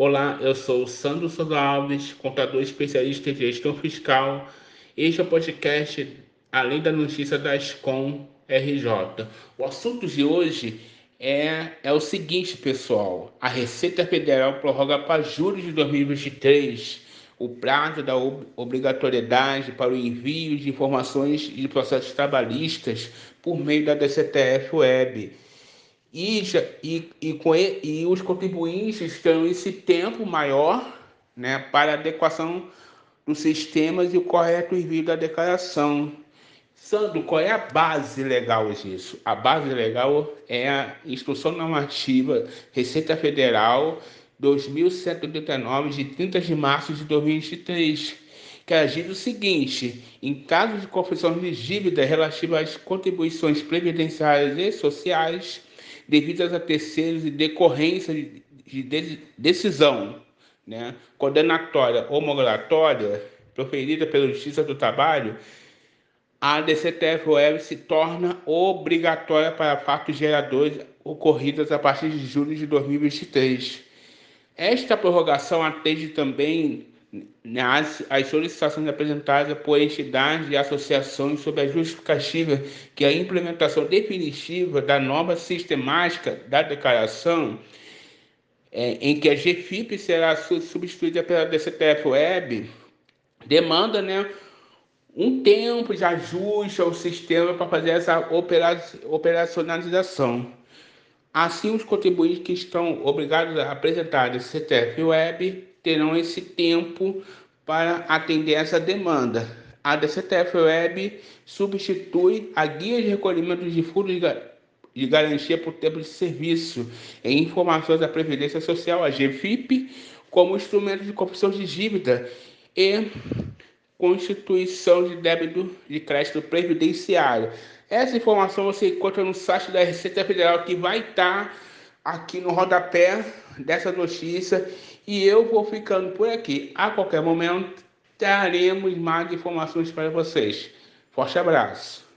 Olá, eu sou Sandro Souza Alves, contador especialista em gestão fiscal. Este é o podcast Além da Notícia da SCOM RJ. O assunto de hoje é, é o seguinte, pessoal. A Receita Federal prorroga para julho de 2023 o prazo da obrigatoriedade para o envio de informações de processos trabalhistas por meio da DCTF Web e, e, e, com, e os contribuintes terão esse tempo maior né, para adequação dos sistemas e o correto envio da declaração. Sandro, qual é a base legal disso? A base legal é a Instrução Normativa Receita Federal 2189, de 30 de março de 2023, que agiu o seguinte: em caso de confissão de dívida relativa às contribuições previdenciárias e sociais, devidas a terceiros e decorrência de, de decisão né, condenatória ou moratória proferida pela Justiça do Trabalho, a DCTF-Web se torna obrigatória para fatos geradores ocorridos a partir de julho de 2023. Esta prorrogação atende também as, as solicitações apresentadas por entidades e associações sobre a justificativa que a implementação definitiva da nova sistemática da declaração, é, em que a GFIP será substituída pela DCTF Web, demanda né, um tempo de ajuste ao sistema para fazer essa operacionalização. Assim, os contribuintes que estão obrigados a apresentar a DCTF Web terão esse tempo para atender essa demanda. A DCTF Web substitui a guia de recolhimento de fundos de garantia por tempo de serviço em informações da Previdência Social, a GFIP, como instrumento de confissão de dívida e constituição de débito de crédito previdenciário. Essa informação você encontra no site da Receita Federal que vai estar aqui no rodapé dessa notícia e eu vou ficando por aqui. A qualquer momento traremos mais informações para vocês. Forte abraço.